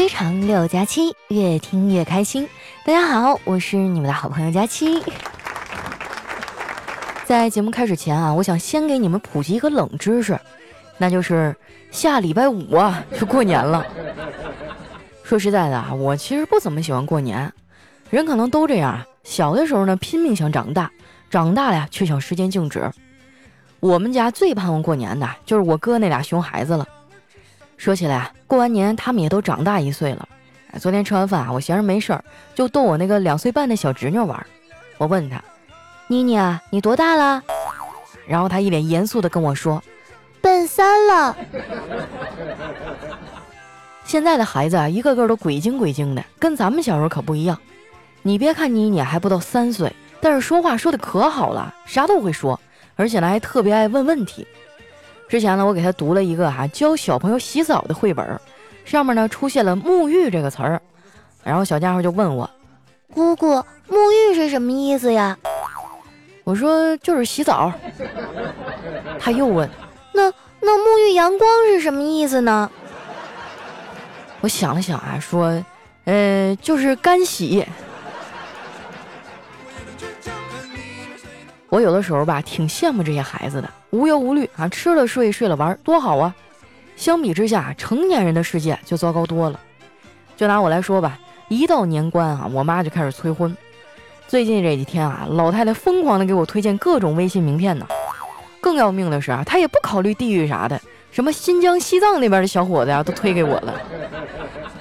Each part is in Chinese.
非常六加七，越听越开心。大家好，我是你们的好朋友佳期。在节目开始前啊，我想先给你们普及一个冷知识，那就是下礼拜五啊 就过年了。说实在的啊，我其实不怎么喜欢过年，人可能都这样啊。小的时候呢，拼命想长大，长大了呀，却想时间静止。我们家最盼望过年的就是我哥那俩熊孩子了。说起来啊，过完年他们也都长大一岁了。昨天吃完饭啊，我闲着没事儿，就逗我那个两岁半的小侄女玩。我问他。妮妮啊，你多大了？然后他一脸严肃的跟我说：“奔三了。”现在的孩子啊，一个个都鬼精鬼精的，跟咱们小时候可不一样。你别看妮妮还不到三岁，但是说话说的可好了，啥都会说，而且呢还特别爱问问题。之前呢，我给他读了一个哈教小朋友洗澡的绘本，上面呢出现了沐浴这个词儿，然后小家伙就问我：“姑姑，沐浴是什么意思呀？”我说就是洗澡，他又问，那那沐浴阳光是什么意思呢？我想了想啊，说，呃，就是干洗。我有的时候吧，挺羡慕这些孩子的，无忧无虑啊，吃了睡，睡了玩，多好啊！相比之下，成年人的世界就糟糕多了。就拿我来说吧，一到年关啊，我妈就开始催婚。最近这几天啊，老太太疯狂的给我推荐各种微信名片呢。更要命的是啊，她也不考虑地域啥的，什么新疆、西藏那边的小伙子呀，都推给我了。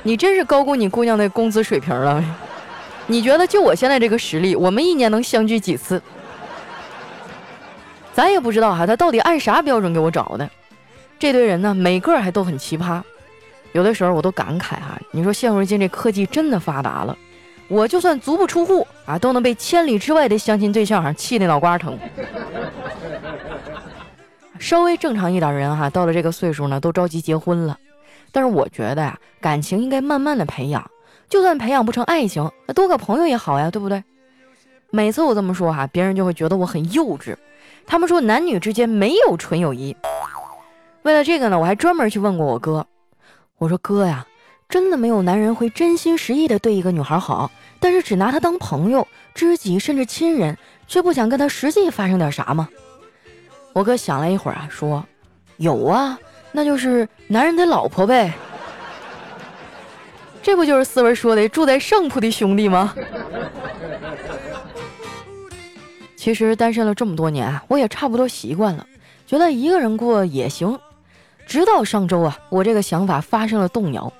你真是高估你姑娘的工资水平了。你觉得就我现在这个实力，我们一年能相聚几次？咱也不知道哈，他到底按啥标准给我找的？这堆人呢，每个还都很奇葩。有的时候我都感慨哈，你说现如今这科技真的发达了。我就算足不出户啊，都能被千里之外的相亲对象哈气得脑瓜疼。稍微正常一点人哈，到了这个岁数呢，都着急结婚了。但是我觉得呀，感情应该慢慢的培养，就算培养不成爱情，那多个朋友也好呀，对不对？每次我这么说哈，别人就会觉得我很幼稚。他们说男女之间没有纯友谊。为了这个呢，我还专门去问过我哥。我说哥呀。真的没有男人会真心实意的对一个女孩好，但是只拿她当朋友、知己甚至亲人，却不想跟她实际发生点啥吗？我哥想了一会儿啊，说：“有啊，那就是男人的老婆呗。这不就是思文说的住在上铺的兄弟吗？”其实单身了这么多年啊，我也差不多习惯了，觉得一个人过也行。直到上周啊，我这个想法发生了动摇。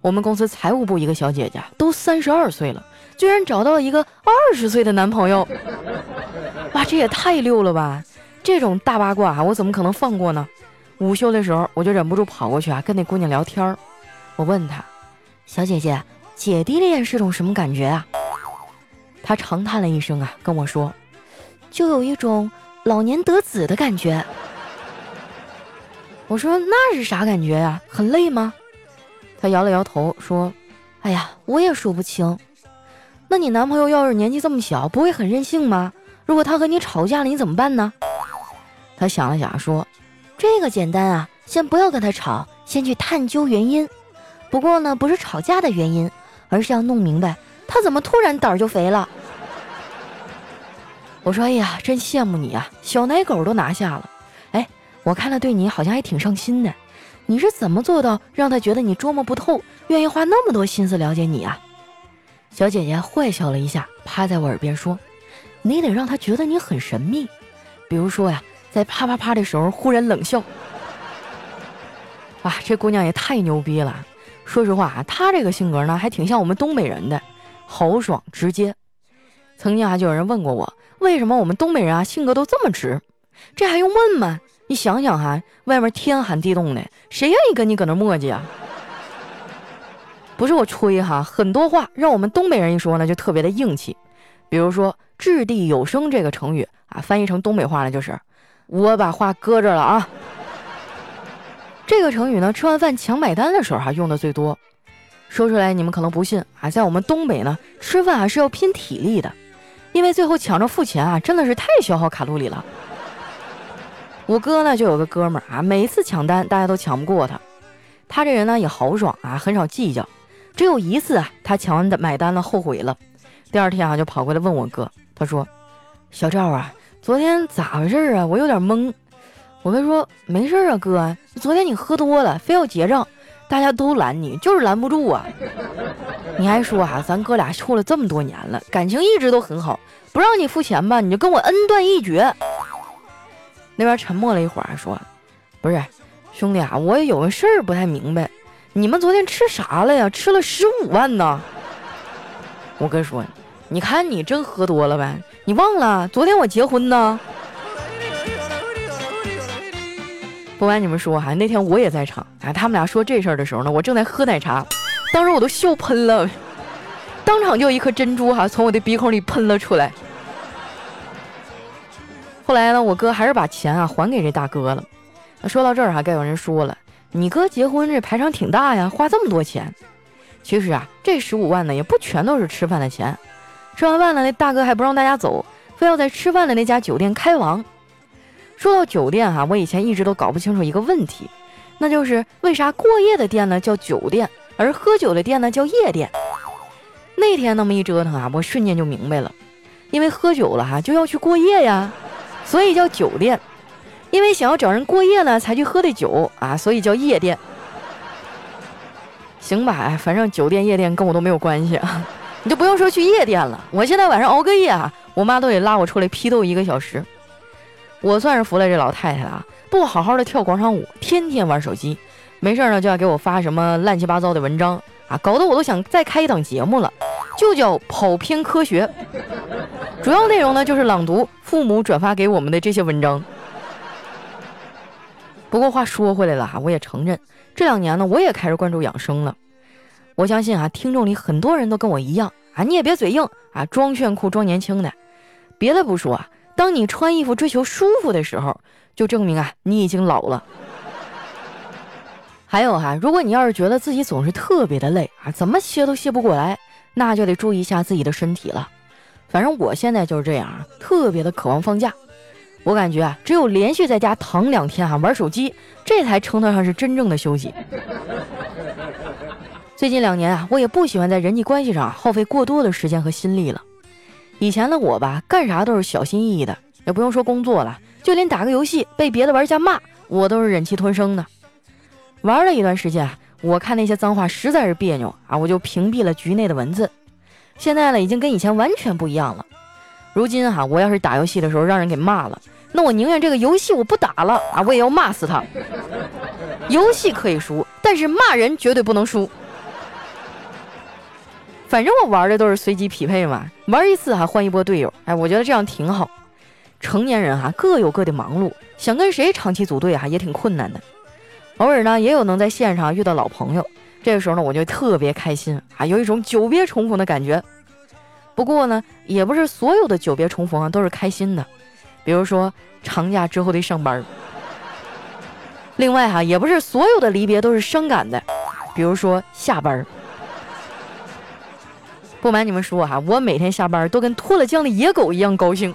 我们公司财务部一个小姐姐都三十二岁了，居然找到了一个二十岁的男朋友，哇，这也太溜了吧！这种大八卦啊，我怎么可能放过呢？午休的时候，我就忍不住跑过去啊，跟那姑娘聊天儿。我问她：“小姐姐，姐弟恋是种什么感觉啊？”她长叹了一声啊，跟我说：“就有一种老年得子的感觉。”我说：“那是啥感觉呀？很累吗？”他摇了摇头，说：“哎呀，我也说不清。那你男朋友要是年纪这么小，不会很任性吗？如果他和你吵架了，你怎么办呢？”他想了想，说：“这个简单啊，先不要跟他吵，先去探究原因。不过呢，不是吵架的原因，而是要弄明白他怎么突然胆儿就肥了。”我说：“哎呀，真羡慕你啊，小奶狗都拿下了。哎，我看他对你好像还挺上心的。”你是怎么做到让他觉得你捉摸不透，愿意花那么多心思了解你啊？小姐姐坏笑了一下，趴在我耳边说：“你得让他觉得你很神秘，比如说呀，在啪啪啪的时候忽然冷笑。”哇，这姑娘也太牛逼了！说实话啊，她这个性格呢，还挺像我们东北人的，豪爽直接。曾经啊，就有人问过我，为什么我们东北人啊性格都这么直？这还用问吗？你想想哈，外面天寒地冻的，谁愿意跟你搁那磨叽啊？不是我吹哈，很多话让我们东北人一说呢，就特别的硬气。比如说“掷地有声”这个成语啊，翻译成东北话呢，就是我把话搁这了啊。这个成语呢，吃完饭抢买单的时候哈用的最多。说出来你们可能不信啊，在我们东北呢，吃饭啊是要拼体力的，因为最后抢着付钱啊，真的是太消耗卡路里了。我哥呢，就有个哥们儿啊，每一次抢单大家都抢不过他。他这人呢也豪爽啊，很少计较。只有一次啊，他抢完的买单了，后悔了。第二天啊，就跑过来问我哥，他说：“小赵啊，昨天咋回事啊？我有点懵。”我哥说：“没事啊，哥，昨天你喝多了，非要结账，大家都拦你，就是拦不住啊。你还说啊，咱哥俩处了这么多年了，感情一直都很好，不让你付钱吧，你就跟我恩断义绝。”那边沉默了一会儿，说：“不是。”兄弟啊，我也有个事儿不太明白，你们昨天吃啥了呀？吃了十五万呢。我哥说，你看你真喝多了呗，你忘了昨天我结婚呢。不瞒你们说哈，那天我也在场。哎，他们俩说这事儿的时候呢，我正在喝奶茶，当时我都笑喷了，当场就一颗珍珠哈从我的鼻孔里喷了出来。后来呢，我哥还是把钱啊还给这大哥了。说到这儿哈，该有人说了，你哥结婚这排场挺大呀，花这么多钱。其实啊，这十五万呢也不全都是吃饭的钱。吃完饭了，那大哥还不让大家走，非要在吃饭的那家酒店开房。说到酒店哈，我以前一直都搞不清楚一个问题，那就是为啥过夜的店呢叫酒店，而喝酒的店呢叫夜店？那天那么一折腾啊，我瞬间就明白了，因为喝酒了哈就要去过夜呀，所以叫酒店。因为想要找人过夜呢，才去喝的酒啊，所以叫夜店。行吧，哎，反正酒店夜店跟我都没有关系啊，你就不用说去夜店了。我现在晚上熬个夜啊，我妈都得拉我出来批斗一个小时。我算是服了这老太太了，不好好的跳广场舞，天天玩手机，没事呢就要给我发什么乱七八糟的文章啊，搞得我都想再开一档节目了，就叫跑偏科学。主要内容呢就是朗读父母转发给我们的这些文章。不过话说回来了哈，我也承认这两年呢，我也开始关注养生了。我相信啊，听众里很多人都跟我一样啊，你也别嘴硬啊，装炫酷装年轻的。别的不说啊，当你穿衣服追求舒服的时候，就证明啊，你已经老了。还有哈，如果你要是觉得自己总是特别的累啊，怎么歇都歇不过来，那就得注意一下自己的身体了。反正我现在就是这样啊，特别的渴望放假。我感觉啊，只有连续在家躺两天哈，玩手机，这才称得上是真正的休息。最近两年啊，我也不喜欢在人际关系上耗费过多的时间和心力了。以前的我吧，干啥都是小心翼翼的，也不用说工作了，就连打个游戏被别的玩家骂，我都是忍气吞声的。玩了一段时间，我看那些脏话实在是别扭啊，我就屏蔽了局内的文字。现在呢，已经跟以前完全不一样了。如今哈，我要是打游戏的时候让人给骂了，那我宁愿这个游戏我不打了啊，我也要骂死他。游戏可以输，但是骂人绝对不能输。反正我玩的都是随机匹配嘛，玩一次还换一波队友，哎，我觉得这样挺好。成年人哈各有各的忙碌，想跟谁长期组队哈也挺困难的。偶尔呢也有能在线上遇到老朋友，这个时候呢我就特别开心啊，有一种久别重逢的感觉。不过呢，也不是所有的久别重逢啊都是开心的，比如说长假之后的上班。另外哈，也不是所有的离别都是伤感的，比如说下班。不瞒你们说哈，我每天下班都跟脱了缰的野狗一样高兴。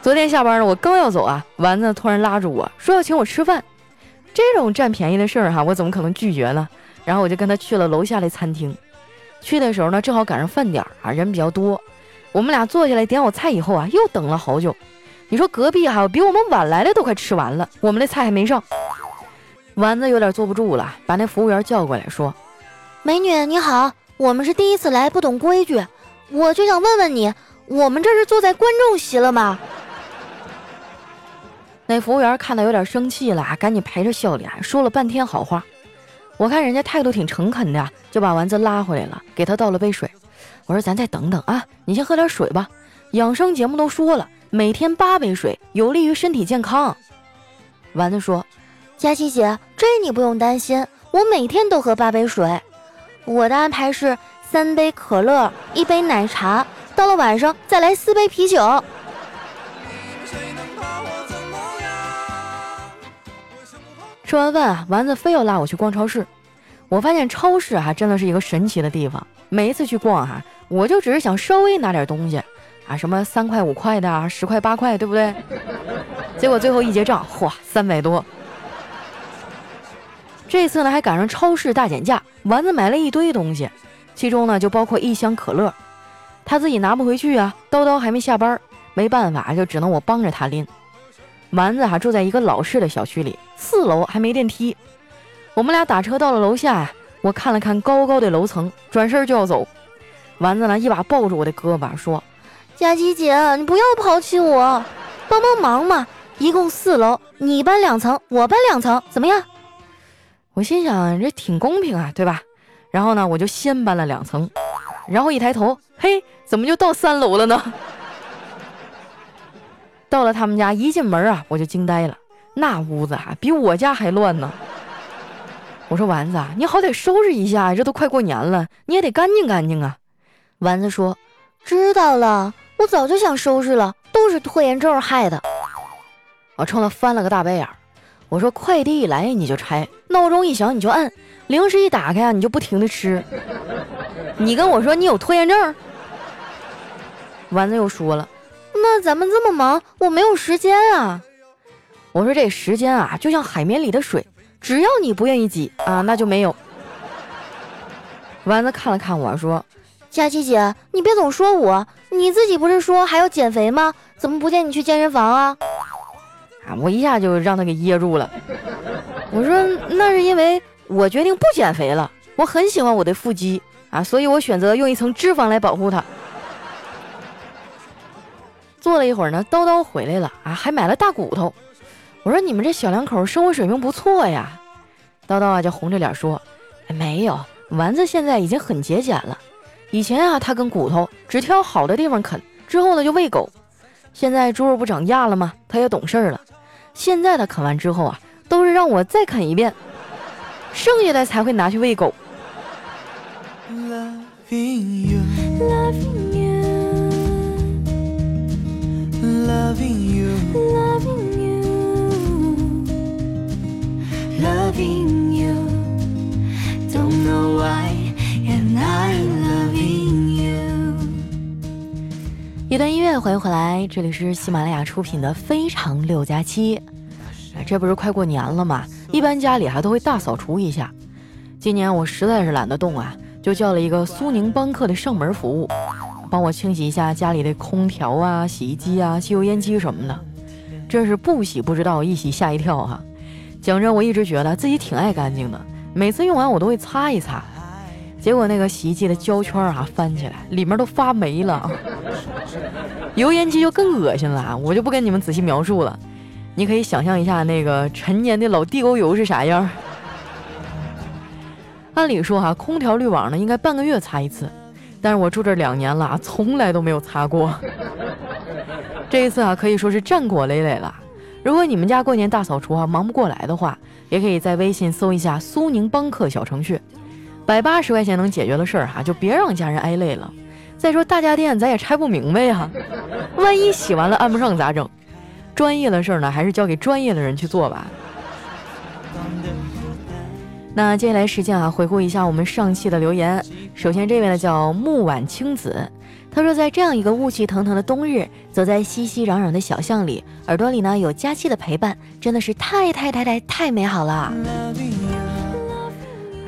昨天下班了，我刚要走啊，丸子突然拉住我说要请我吃饭。这种占便宜的事儿哈，我怎么可能拒绝呢？然后我就跟他去了楼下的餐厅。去的时候呢，正好赶上饭点儿啊，人比较多。我们俩坐下来点好菜以后啊，又等了好久。你说隔壁哈，比我们晚来的都快吃完了，我们的菜还没上。丸子有点坐不住了，把那服务员叫过来，说：“美女你好，我们是第一次来，不懂规矩，我就想问问你，我们这是坐在观众席了吗？” 那服务员看到有点生气了，赶紧陪着笑脸说了半天好话。我看人家态度挺诚恳的，就把丸子拉回来了，给他倒了杯水。我说：“咱再等等啊，你先喝点水吧。养生节目都说了，每天八杯水有利于身体健康。”丸子说：“佳琪姐，这你不用担心，我每天都喝八杯水。我的安排是三杯可乐，一杯奶茶，到了晚上再来四杯啤酒。”吃完饭，丸子非要拉我去逛超市。我发现超市啊，真的是一个神奇的地方。每一次去逛哈，我就只是想稍微拿点东西啊，什么三块五块的，十块八块，对不对？结果最后一结账，嚯，三百多。这次呢还赶上超市大减价，丸子买了一堆东西，其中呢就包括一箱可乐。他自己拿不回去啊，叨叨还没下班，没办法就只能我帮着他拎。丸子哈住在一个老式的小区里，四楼还没电梯。我们俩打车到了楼下呀，我看了看高高的楼层，转身就要走。丸子呢一把抱住我的胳膊说：“佳琪姐，你不要抛弃我，帮帮忙嘛！一共四楼，你搬两层，我搬两层，怎么样？”我心想这挺公平啊，对吧？然后呢，我就先搬了两层，然后一抬头，嘿，怎么就到三楼了呢？到了他们家，一进门啊，我就惊呆了，那屋子啊比我家还乱呢。我说丸子，你好歹收拾一下，这都快过年了，你也得干净干净啊。丸子说：“知道了，我早就想收拾了，都是拖延症害的。”我冲他翻了个大白眼。我说快递一来你就拆，闹钟一响你就按，零食一打开啊你就不停的吃。你跟我说你有拖延症？丸子又说了，那咱们这么忙，我没有时间啊。我说这时间啊就像海绵里的水，只要你不愿意挤啊，那就没有。丸子看了看我说，佳琪姐，你别总说我，你自己不是说还要减肥吗？怎么不见你去健身房啊？我一下就让他给噎住了。我说那是因为我决定不减肥了，我很喜欢我的腹肌啊，所以我选择用一层脂肪来保护它。坐了一会儿呢，叨叨回来了啊，还买了大骨头。我说你们这小两口生活水平不错呀。叨叨啊就红着脸说：“没有，丸子现在已经很节俭了。以前啊，他跟骨头只挑好的地方啃，之后呢就喂狗。现在猪肉不涨价了吗？他也懂事儿了。”现在的啃完之后啊，都是让我再啃一遍，剩下的才会拿去喂狗。一段音乐，欢迎回来，这里是喜马拉雅出品的《非常六加七》。这不是快过年了吗？一般家里还都会大扫除一下。今年我实在是懒得动啊，就叫了一个苏宁帮客的上门服务，帮我清洗一下家里的空调啊、洗衣机啊、吸油烟机什么的。真是不洗不知道，一洗吓一跳哈。讲真，我一直觉得自己挺爱干净的，每次用完我都会擦一擦。结果那个洗衣机的胶圈啊翻起来，里面都发霉了。油烟机就更恶心了，我就不跟你们仔细描述了。你可以想象一下那个陈年的老地沟油是啥样。按理说哈，空调滤网呢应该半个月擦一次，但是我住这两年了，从来都没有擦过。这一次啊，可以说是战果累累了。如果你们家过年大扫除啊忙不过来的话，也可以在微信搜一下苏宁帮客小程序。百八十块钱能解决的事儿哈，就别让家人挨累了。再说大家电咱也拆不明白呀，万一洗完了按不上咋整？专业的事儿呢，还是交给专业的人去做吧。那接下来时间啊，回顾一下我们上期的留言。首先这位呢叫木婉青子，他说在这样一个雾气腾腾的冬日，走在熙熙攘攘的小巷里，耳朵里呢有佳期的陪伴，真的是太太太太太美好了。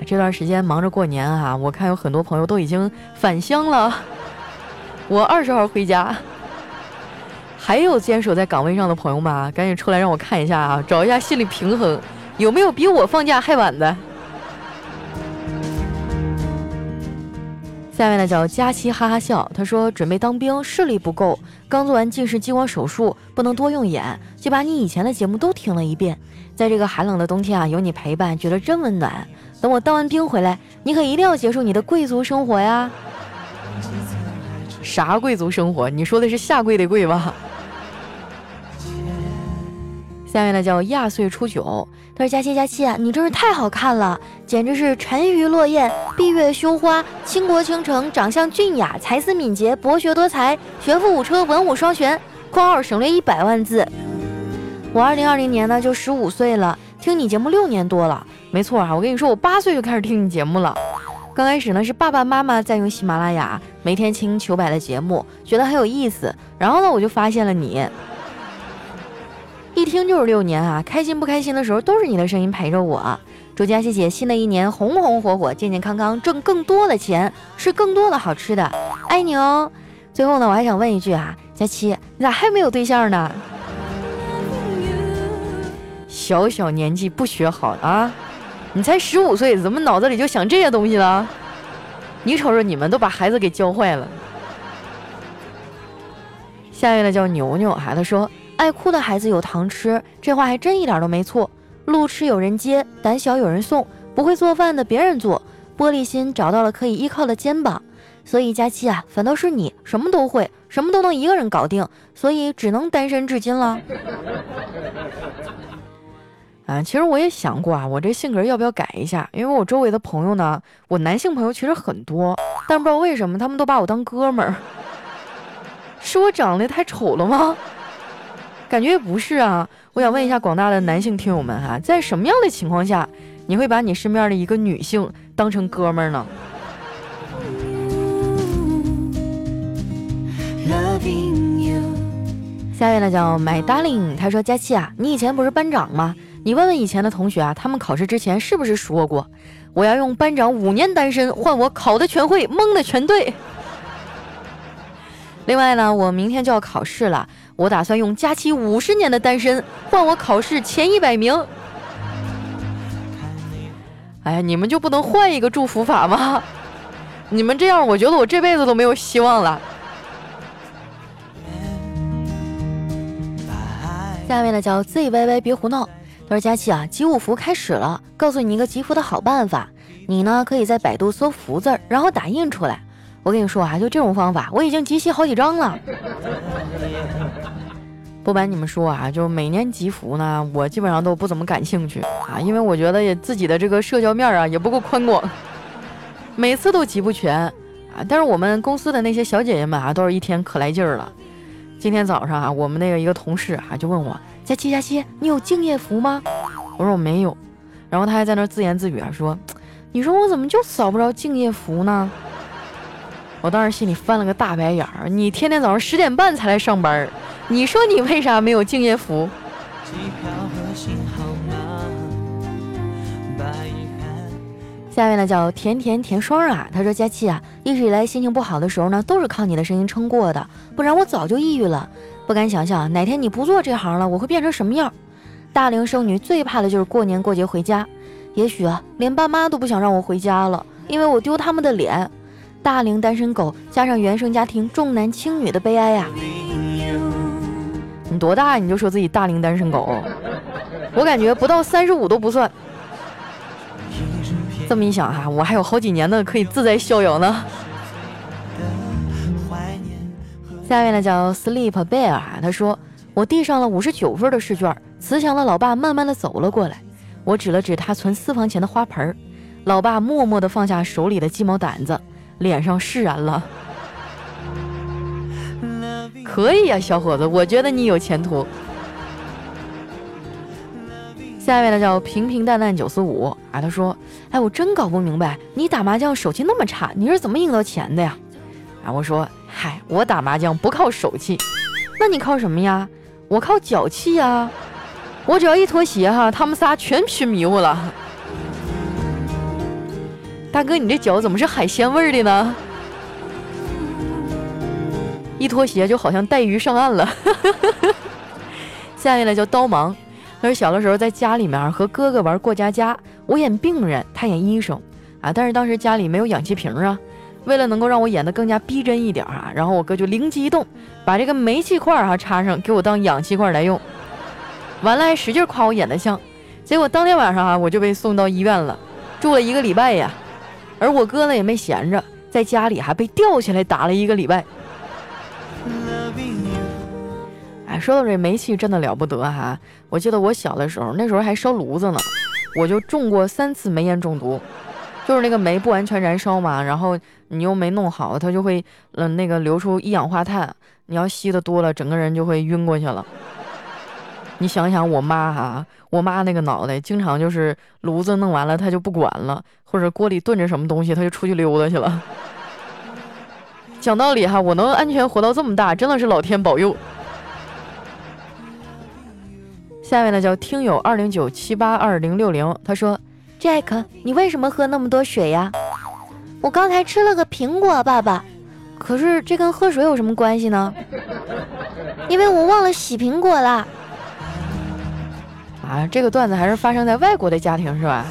这段时间忙着过年啊，我看有很多朋友都已经返乡了。我二十号回家，还有坚守在岗位上的朋友们啊，赶紧出来让我看一下啊，找一下心理平衡，有没有比我放假还晚的？下面呢叫佳期哈哈笑，他说准备当兵，视力不够，刚做完近视激光手术，不能多用眼，就把你以前的节目都听了一遍。在这个寒冷的冬天啊，有你陪伴，觉得真温暖。等我当完兵回来，你可一定要结束你的贵族生活呀！啥贵族生活？你说的是下跪的跪吧？下面呢叫亚岁初九，他说佳期佳期啊，你真是太好看了，简直是沉鱼落雁、闭月羞花、倾国倾城、长相俊雅、才思敏捷、博学多才、学富五车、文武双全。括号省略一百万字。我二零二零年呢就十五岁了，听你节目六年多了。没错哈，我跟你说，我八岁就开始听你节目了。刚开始呢是爸爸妈妈在用喜马拉雅，每天听糗百的节目，觉得很有意思。然后呢，我就发现了你，一听就是六年啊！开心不开心的时候都是你的声音陪着我。祝佳琪姐新的一年红红火火、健健康康，挣更多的钱，吃更多的好吃的，爱你哦！最后呢，我还想问一句啊，佳琪，你咋还没有对象呢？小小年纪不学好啊！你才十五岁，怎么脑子里就想这些东西了？你瞅瞅，你们都把孩子给教坏了。下一位呢叫牛牛孩子说：“爱哭的孩子有糖吃，这话还真一点都没错。路痴有人接，胆小有人送，不会做饭的别人做，玻璃心找到了可以依靠的肩膀。所以佳期啊，反倒是你什么都会，什么都能一个人搞定，所以只能单身至今了。”啊，其实我也想过啊，我这性格要不要改一下？因为我周围的朋友呢，我男性朋友其实很多，但不知道为什么他们都把我当哥们儿。是我长得太丑了吗？感觉也不是啊。我想问一下广大的男性听友们哈，在什么样的情况下，你会把你身边的一个女性当成哥们儿呢？下一位呢叫 My Darling，他说佳琪啊，你以前不是班长吗？你问问以前的同学啊，他们考试之前是不是说过，我要用班长五年单身换我考的全会，蒙的全对。另外呢，我明天就要考试了，我打算用佳期五十年的单身换我考试前一百名。哎呀，你们就不能换一个祝福法吗？你们这样，我觉得我这辈子都没有希望了。下面呢叫 Z Y Y，别胡闹。他说：“佳琪啊，集五福开始了，告诉你一个集福的好办法。你呢，可以在百度搜‘福’字，然后打印出来。我跟你说啊，就这种方法，我已经集齐好几张了。不瞒你们说啊，就每年集福呢，我基本上都不怎么感兴趣啊，因为我觉得也自己的这个社交面啊也不够宽广，每次都集不全啊。但是我们公司的那些小姐姐们啊，都是一天可来劲儿了。今天早上啊，我们那个一个同事啊，就问我。”佳琪，佳琪，你有敬业福吗？我说我没有，然后他还在那自言自语啊，说：“你说我怎么就扫不着敬业福呢？”我当时心里翻了个大白眼儿。你天天早上十点半才来上班，你说你为啥没有敬业福？下面呢叫甜甜甜霜啊，他说：“佳琪啊，一直以来心情不好的时候呢，都是靠你的声音撑过的，不然我早就抑郁了。”不敢想象哪天你不做这行了，我会变成什么样。大龄剩女最怕的就是过年过节回家，也许啊，连爸妈都不想让我回家了，因为我丢他们的脸。大龄单身狗加上原生家庭重男轻女的悲哀呀！你多大你就说自己大龄单身狗？我感觉不到三十五都不算。这么一想哈，我还有好几年呢可以自在逍遥呢。下面呢叫 Sleep Bear 啊，他说我递上了五十九分的试卷，慈祥的老爸慢慢的走了过来，我指了指他存私房钱的花盆，老爸默默的放下手里的鸡毛掸子，脸上释然了。可以呀，小伙子，我觉得你有前途。下面呢叫平平淡淡九四五啊，他说，哎，我真搞不明白，你打麻将手气那么差，你是怎么赢到钱的呀？啊，我说。嗨，我打麻将不靠手气，那你靠什么呀？我靠脚气呀！我只要一脱鞋哈，他们仨全吃迷糊了。大哥，你这脚怎么是海鲜味儿的呢？一脱鞋就好像带鱼上岸了。下面呢叫刀芒，他说小的时候在家里面和哥哥玩过家家，我演病人，他演医生啊，但是当时家里没有氧气瓶啊。为了能够让我演得更加逼真一点啊，然后我哥就灵机一动，把这个煤气块哈插上，给我当氧气块来用。完了还使劲夸我演得像，结果当天晚上啊我就被送到医院了，住了一个礼拜呀。而我哥呢也没闲着，在家里还被吊起来打了一个礼拜。哎，说到这煤气真的了不得哈！我记得我小的时候，那时候还烧炉子呢，我就中过三次煤烟中毒。就是那个煤不完全燃烧嘛，然后你又没弄好，它就会嗯那个流出一氧化碳，你要吸的多了，整个人就会晕过去了。你想想我妈哈，我妈那个脑袋，经常就是炉子弄完了，她就不管了，或者锅里炖着什么东西，她就出去溜达去了。讲道理哈，我能安全活到这么大，真的是老天保佑。下面呢叫听友二零九七八二零六零，他说。Jack，你为什么喝那么多水呀？我刚才吃了个苹果，爸爸。可是这跟喝水有什么关系呢？因为我忘了洗苹果了。啊，这个段子还是发生在外国的家庭是吧？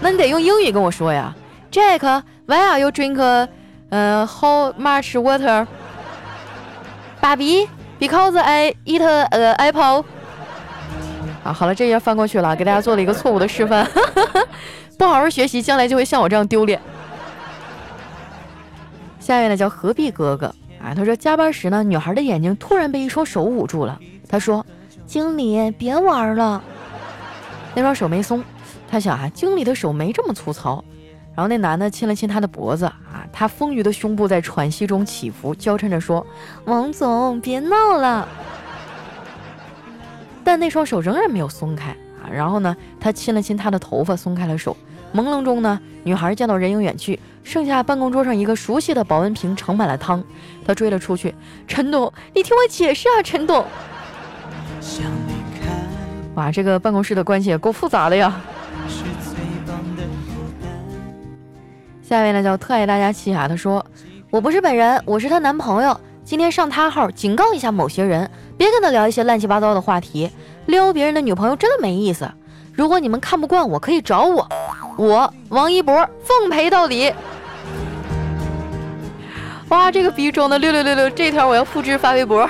那你得用英语跟我说呀，Jack，Why are you drink，呃，How much water？爸比，Because I eat a apple。啊，好了，这页翻过去了，给大家做了一个错误的示范。不好好学习，将来就会像我这样丢脸。下一位呢叫何必哥哥啊，他说加班时呢，女孩的眼睛突然被一双手捂住了。他说：“经理，别玩了。”那双手没松，他想啊，经理的手没这么粗糙。然后那男的亲了亲他的脖子啊，他丰腴的胸部在喘息中起伏，娇嗔着说：“王总，别闹了。”但那双手仍然没有松开啊。然后呢，他亲了亲他的头发，松开了手。朦胧中呢，女孩见到人影远去，剩下办公桌上一个熟悉的保温瓶盛满了汤，她追了出去。陈董，你听我解释啊，陈董。哇，这个办公室的关系也够复杂的呀。下一位呢叫特爱大家气啊，他说我不是本人，我是她男朋友。今天上她号警告一下某些人，别跟他聊一些乱七八糟的话题，撩别人的女朋友真的没意思。如果你们看不惯我，可以找我，我王一博奉陪到底。哇，这个逼装的六六六六，这条我要复制发微博。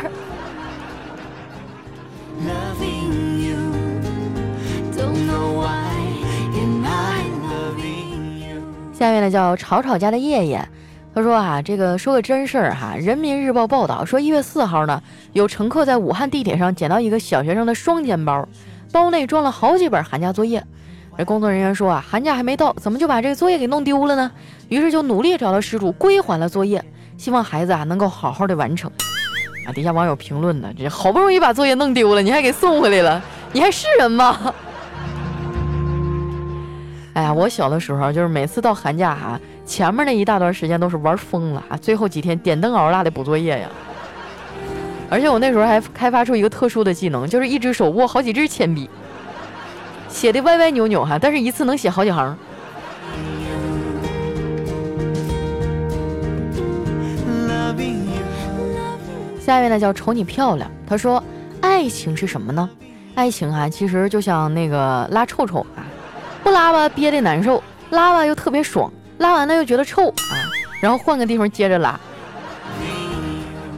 下面呢叫吵吵家的叶叶，他说啊，这个说个真事儿哈，人民日报报道说一月四号呢，有乘客在武汉地铁上捡到一个小学生的双肩包，包内装了好几本寒假作业。这工作人员说啊，寒假还没到，怎么就把这个作业给弄丢了呢？于是就努力找到失主归还了作业，希望孩子啊能够好好的完成。啊，底下网友评论呢，这好不容易把作业弄丢了，你还给送回来了，你还是人吗？哎呀，我小的时候就是每次到寒假哈，前面那一大段时间都是玩疯了啊，最后几天点灯熬蜡的补作业呀。而且我那时候还开发出一个特殊的技能，就是一只手握好几支铅笔，写的歪歪扭扭哈，但是一次能写好几行。下一位呢叫瞅你漂亮，他说爱情是什么呢？爱情啊，其实就像那个拉臭臭啊。不拉吧憋得难受，拉吧又特别爽，拉完了又觉得臭啊，然后换个地方接着拉。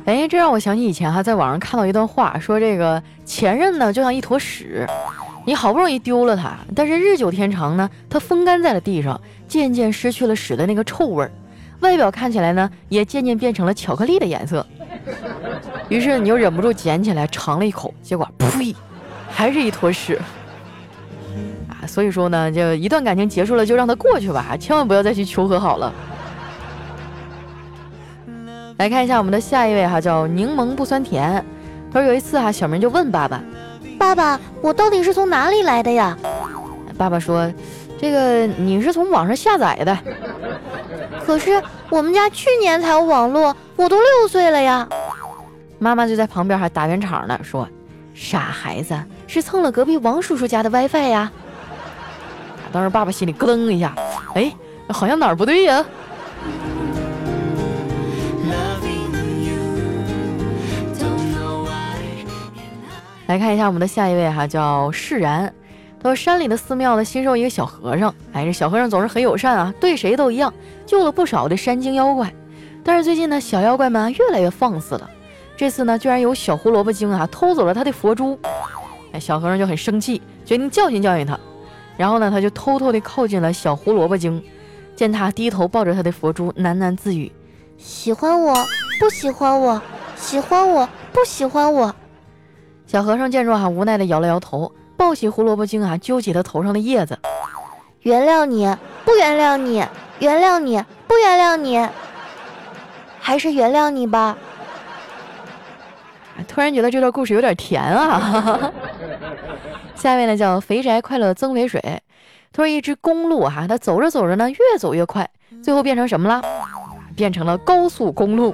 哎，这让我想起以前哈，在网上看到一段话，说这个前任呢就像一坨屎，你好不容易丢了它，但是日久天长呢，它风干在了地上，渐渐失去了屎的那个臭味儿，外表看起来呢也渐渐变成了巧克力的颜色。于是你又忍不住捡起来尝了一口，结果呸，还是一坨屎。所以说呢，就一段感情结束了，就让它过去吧，千万不要再去求和好了。来看一下我们的下一位哈，叫柠檬不酸甜。他说有一次哈，小明就问爸爸：“爸爸，我到底是从哪里来的呀？”爸爸说：“这个你是从网上下载的。”可是我们家去年才有网络，我都六岁了呀。妈妈就在旁边还打圆场呢，说：“傻孩子，是蹭了隔壁王叔叔家的 WiFi 呀。”当时爸爸心里咯噔一下，哎，好像哪儿不对呀？来看一下我们的下一位哈，叫释然。他说山里的寺庙呢新收一个小和尚，哎，这小和尚总是很友善啊，对谁都一样，救了不少的山精妖怪。但是最近呢，小妖怪们越来越放肆了。这次呢，居然有小胡萝卜精啊偷走了他的佛珠，哎，小和尚就很生气，决定教训教训他。然后呢，他就偷偷地靠近了小胡萝卜精，见他低头抱着他的佛珠，喃喃自语：“喜欢我不喜欢我，喜欢我不喜欢我。”小和尚见状，哈，无奈地摇了摇头，抱起胡萝卜精啊，揪起他头上的叶子：“原谅你不原谅你，原谅你不原谅你，还是原谅你吧。”突然觉得这段故事有点甜啊。下一位呢叫肥宅快乐增肥水，他说一只公鹿哈，它走着走着呢越走越快，最后变成什么了？变成了高速公路。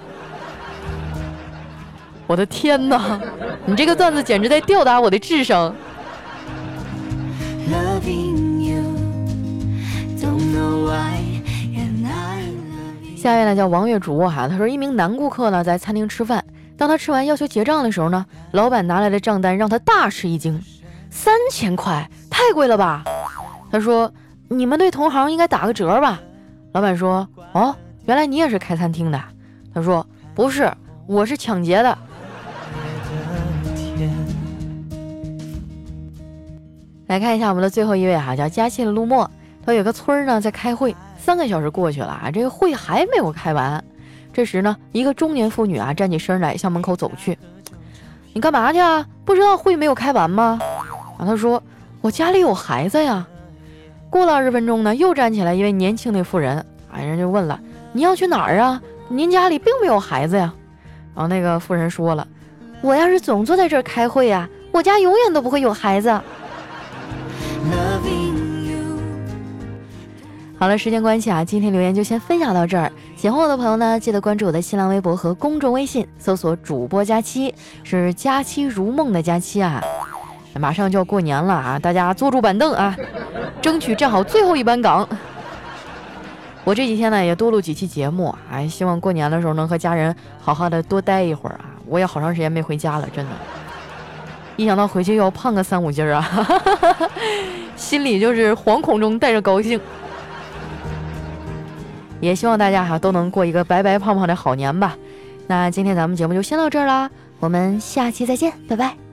我的天哪，你这个段子简直在吊打我的智商。下一位呢叫王月竹哈，他说一名男顾客呢在餐厅吃饭，当他吃完要求结账的时候呢，老板拿来的账单让他大吃一惊，三千块太贵了吧？他说你们对同行应该打个折吧？老板说哦，原来你也是开餐厅的。他说不是，我是抢劫的。来看一下我们的最后一位哈，叫嘉庆的陆墨，他有个村儿呢在开会。三个小时过去了啊，这个会还没有开完。这时呢，一个中年妇女啊站起身来向门口走去。你干嘛去啊？不知道会没有开完吗？啊，他说我家里有孩子呀。过了二十分钟呢，又站起来一位年轻的妇人，啊，人就问了，你要去哪儿啊？您家里并没有孩子呀。然后那个妇人说了，我要是总坐在这儿开会呀，我家永远都不会有孩子。好了，时间关系啊，今天留言就先分享到这儿。喜欢我的朋友呢，记得关注我的新浪微博和公众微信，搜索“主播佳期”，是“佳期如梦”的佳期啊。马上就要过年了啊，大家坐住板凳啊，争取站好最后一班岗。我这几天呢也多录几期节目，哎，希望过年的时候能和家人好好的多待一会儿啊。我也好长时间没回家了，真的，一想到回去又要胖个三五斤啊，心里就是惶恐中带着高兴。也希望大家哈都能过一个白白胖胖的好年吧。那今天咱们节目就先到这儿啦，我们下期再见，拜拜。